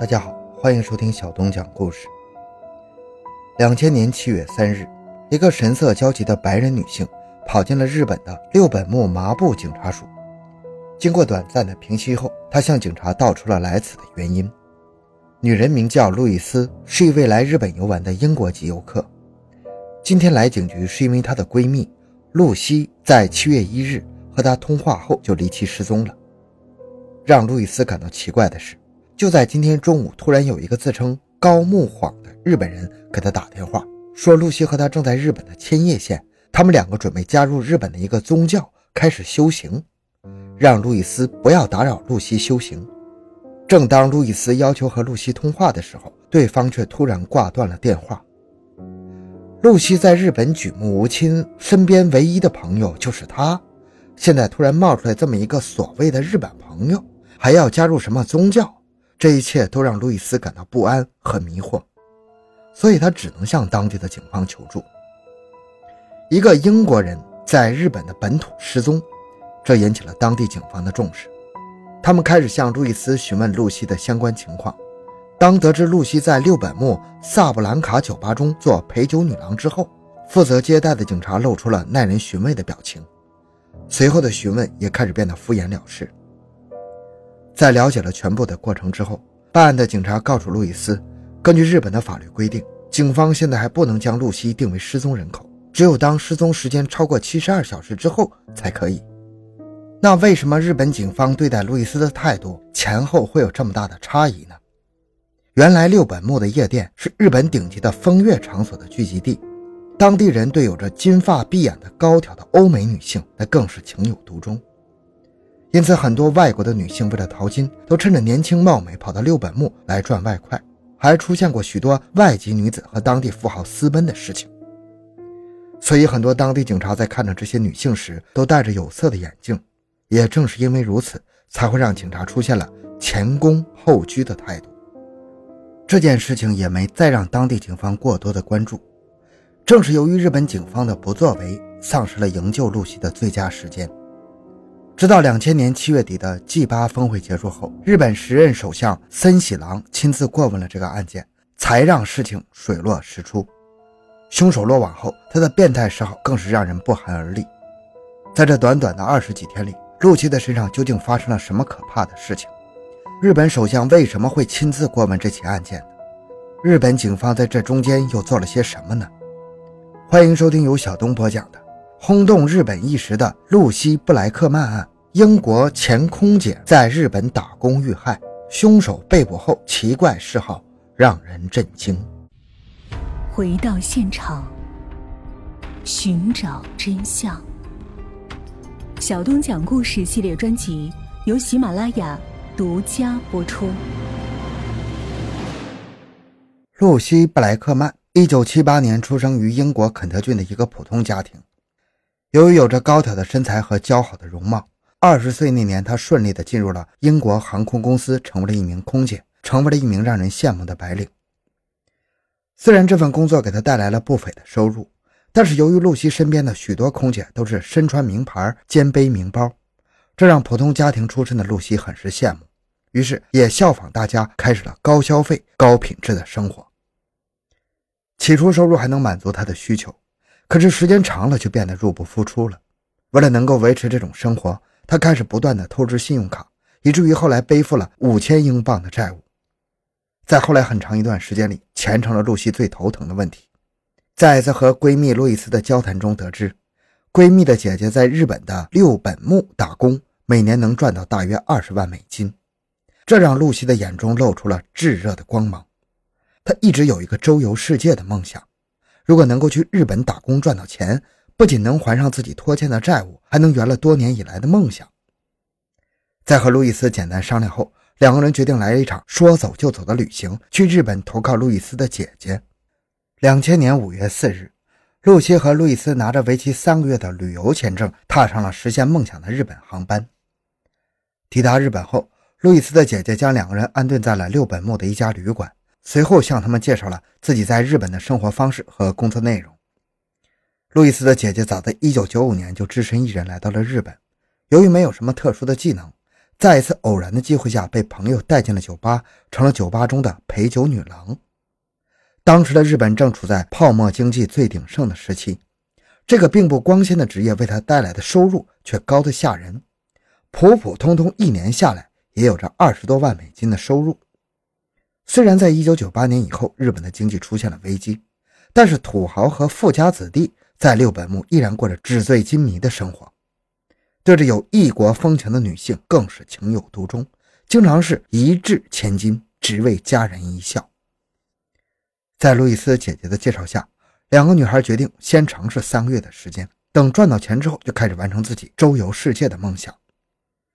大家好，欢迎收听小东讲故事。两千年七月三日，一个神色焦急的白人女性跑进了日本的六本木麻布警察署。经过短暂的平息后，她向警察道出了来此的原因。女人名叫路易斯，是一位来日本游玩的英国籍游客。今天来警局是因为她的闺蜜露西在七月一日和她通话后就离奇失踪了。让路易斯感到奇怪的是，就在今天中午，突然有一个自称高木晃的日本人给他打电话，说露西和他正在日本的千叶县，他们两个准备加入日本的一个宗教，开始修行，让路易斯不要打扰露西修行。正当路易斯要求和露西通话的时候，对方却突然挂断了电话。露西在日本举目无亲，身边唯一的朋友就是他，现在突然冒出来这么一个所谓的日本朋友。还要加入什么宗教？这一切都让路易斯感到不安和迷惑，所以他只能向当地的警方求助。一个英国人在日本的本土失踪，这引起了当地警方的重视。他们开始向路易斯询问露西的相关情况。当得知露西在六本木萨布兰卡酒吧中做陪酒女郎之后，负责接待的警察露出了耐人寻味的表情。随后的询问也开始变得敷衍了事。在了解了全部的过程之后，办案的警察告诉路易斯，根据日本的法律规定，警方现在还不能将露西定为失踪人口，只有当失踪时间超过七十二小时之后才可以。那为什么日本警方对待路易斯的态度前后会有这么大的差异呢？原来六本木的夜店是日本顶级的风月场所的聚集地，当地人对有着金发碧眼的高挑的欧美女性那更是情有独钟。因此，很多外国的女性为了淘金，都趁着年轻貌美跑到六本木来赚外快，还出现过许多外籍女子和当地富豪私奔的事情。所以，很多当地警察在看着这些女性时，都戴着有色的眼镜。也正是因为如此，才会让警察出现了前恭后居的态度。这件事情也没再让当地警方过多的关注。正是由于日本警方的不作为，丧失了营救露西的最佳时间。直到两千年七月底的 G8 峰会结束后，日本时任首相森喜朗亲自过问了这个案件，才让事情水落石出。凶手落网后，他的变态嗜好更是让人不寒而栗。在这短短的二十几天里，露西的身上究竟发生了什么可怕的事情？日本首相为什么会亲自过问这起案件？日本警方在这中间又做了些什么呢？欢迎收听由小东播讲的。轰动日本一时的露西·布莱克曼案，英国前空姐在日本打工遇害，凶手被捕后奇怪嗜好让人震惊。回到现场，寻找真相。小东讲故事系列专辑由喜马拉雅独家播出。露西·布莱克曼，一九七八年出生于英国肯特郡的一个普通家庭。由于有着高挑的身材和姣好的容貌，二十岁那年，她顺利地进入了英国航空公司，成为了一名空姐，成为了一名让人羡慕的白领。虽然这份工作给她带来了不菲的收入，但是由于露西身边的许多空姐都是身穿名牌、肩背名包，这让普通家庭出身的露西很是羡慕，于是也效仿大家，开始了高消费、高品质的生活。起初收入还能满足她的需求。可是时间长了，就变得入不敷出了。为了能够维持这种生活，他开始不断的透支信用卡，以至于后来背负了五千英镑的债务。在后来很长一段时间里，钱成了露西最头疼的问题。在一次和闺蜜路易斯的交谈中得知，闺蜜的姐姐在日本的六本木打工，每年能赚到大约二十万美金，这让露西的眼中露出了炙热的光芒。她一直有一个周游世界的梦想。如果能够去日本打工赚到钱，不仅能还上自己拖欠的债务，还能圆了多年以来的梦想。在和路易斯简单商量后，两个人决定来一场说走就走的旅行，去日本投靠路易斯的姐姐。两千年五月四日，露西和路易斯拿着为期三个月的旅游签证，踏上了实现梦想的日本航班。抵达日本后，路易斯的姐姐将两个人安顿在了六本木的一家旅馆。随后向他们介绍了自己在日本的生活方式和工作内容。路易斯的姐姐早在1995年就只身一人来到了日本，由于没有什么特殊的技能，在一次偶然的机会下，被朋友带进了酒吧，成了酒吧中的陪酒女郎。当时的日本正处在泡沫经济最鼎盛的时期，这个并不光鲜的职业为他带来的收入却高得吓人，普普通通一年下来也有着二十多万美金的收入。虽然在1998年以后，日本的经济出现了危机，但是土豪和富家子弟在六本木依然过着纸醉金迷的生活。对着有异国风情的女性更是情有独钟，经常是一掷千金，只为佳人一笑。在路易斯姐姐的介绍下，两个女孩决定先尝试三个月的时间，等赚到钱之后就开始完成自己周游世界的梦想。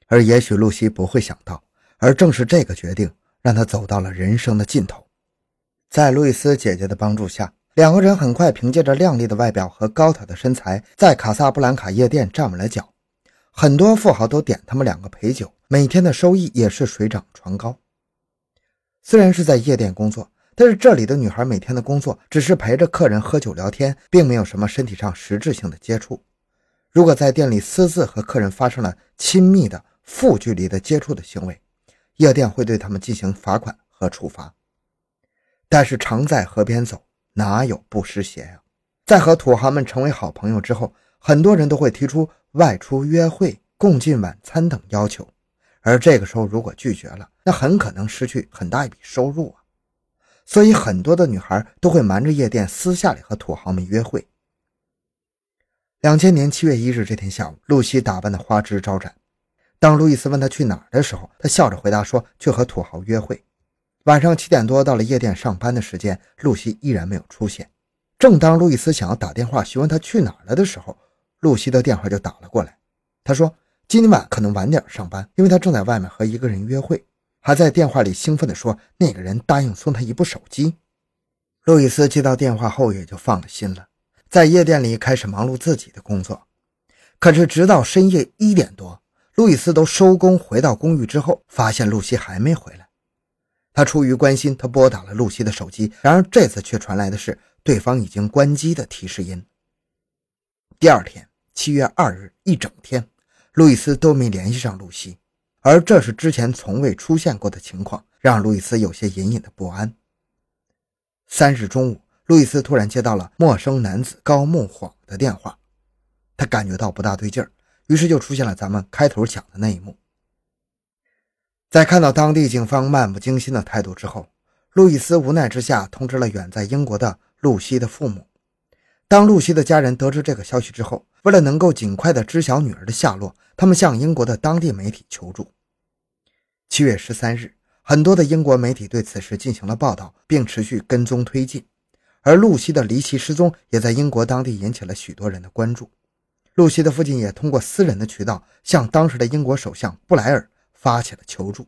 而也许露西不会想到，而正是这个决定让她走到了人生的尽头。在路易斯姐姐的帮助下，两个人很快凭借着靓丽的外表和高挑的身材，在卡萨布兰卡夜店站稳了脚。很多富豪都点他们两个陪酒，每天的收益也是水涨船高。虽然是在夜店工作，但是这里的女孩每天的工作只是陪着客人喝酒聊天，并没有什么身体上实质性的接触。如果在店里私自和客人发生了亲密的负距离的接触的行为，夜店会对他们进行罚款和处罚。但是常在河边走，哪有不湿鞋呀？在和土豪们成为好朋友之后，很多人都会提出。外出约会、共进晚餐等要求，而这个时候如果拒绝了，那很可能失去很大一笔收入啊。所以很多的女孩都会瞒着夜店，私下里和土豪们约会。两千年七月一日这天下午，露西打扮的花枝招展。当路易斯问她去哪儿的时候，她笑着回答说：“去和土豪约会。”晚上七点多到了夜店上班的时间，露西依然没有出现。正当路易斯想要打电话询问她去哪了的时候，露西的电话就打了过来，她说今晚可能晚点上班，因为她正在外面和一个人约会，还在电话里兴奋地说那个人答应送她一部手机。路易斯接到电话后也就放了心了，在夜店里开始忙碌自己的工作。可是直到深夜一点多，路易斯都收工回到公寓之后，发现露西还没回来。他出于关心，他拨打了露西的手机，然而这次却传来的是对方已经关机的提示音。第二天。七月二日一整天，路易斯都没联系上露西，而这是之前从未出现过的情况，让路易斯有些隐隐的不安。三日中午，路易斯突然接到了陌生男子高木晃的电话，他感觉到不大对劲儿，于是就出现了咱们开头讲的那一幕。在看到当地警方漫不经心的态度之后，路易斯无奈之下通知了远在英国的露西的父母。当露西的家人得知这个消息之后，为了能够尽快的知晓女儿的下落，他们向英国的当地媒体求助。七月十三日，很多的英国媒体对此事进行了报道，并持续跟踪推进。而露西的离奇失踪也在英国当地引起了许多人的关注。露西的父亲也通过私人的渠道向当时的英国首相布莱尔发起了求助。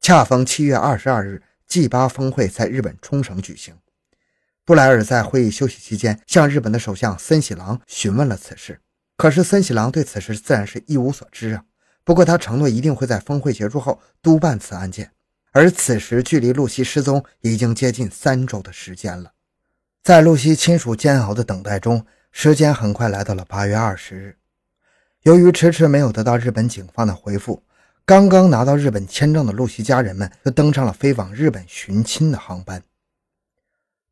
恰逢七月二十二日，G8 峰会在日本冲绳举行。布莱尔在会议休息期间向日本的首相森喜朗询问了此事，可是森喜朗对此事自然是一无所知啊。不过他承诺一定会在峰会结束后督办此案件，而此时距离露西失踪已经接近三周的时间了。在露西亲属煎熬的等待中，时间很快来到了八月二十日。由于迟迟没有得到日本警方的回复，刚刚拿到日本签证的露西家人们就登上了飞往日本寻亲的航班。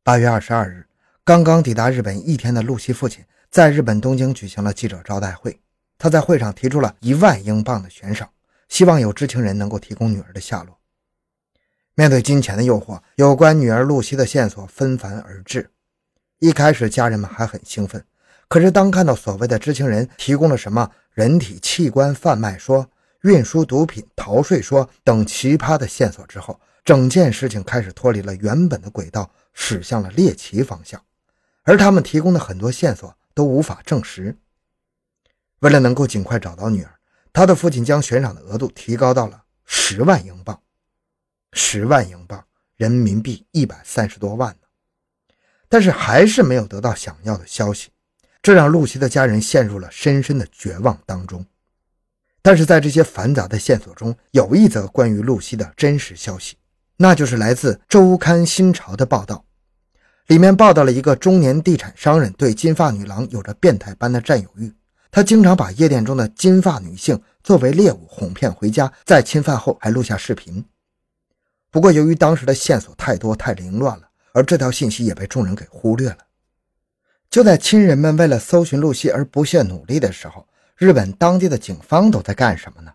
八月二十二日，刚刚抵达日本一天的露西父亲在日本东京举行了记者招待会。他在会上提出了一万英镑的悬赏，希望有知情人能够提供女儿的下落。面对金钱的诱惑，有关女儿露西的线索纷繁而至。一开始，家人们还很兴奋，可是当看到所谓的知情人提供了什么人体器官贩卖说、运输毒品逃税说等奇葩的线索之后，整件事情开始脱离了原本的轨道。驶向了猎奇方向，而他们提供的很多线索都无法证实。为了能够尽快找到女儿，他的父亲将悬赏的额度提高到了十万英镑，十万英镑，人民币一百三十多万呢。但是还是没有得到想要的消息，这让露西的家人陷入了深深的绝望当中。但是在这些繁杂的线索中，有一则关于露西的真实消息，那就是来自《周刊新潮》的报道。里面报道了一个中年地产商人对金发女郎有着变态般的占有欲，他经常把夜店中的金发女性作为猎物哄骗回家，在侵犯后还录下视频。不过，由于当时的线索太多太凌乱了，而这条信息也被众人给忽略了。就在亲人们为了搜寻露西而不懈努力的时候，日本当地的警方都在干什么呢？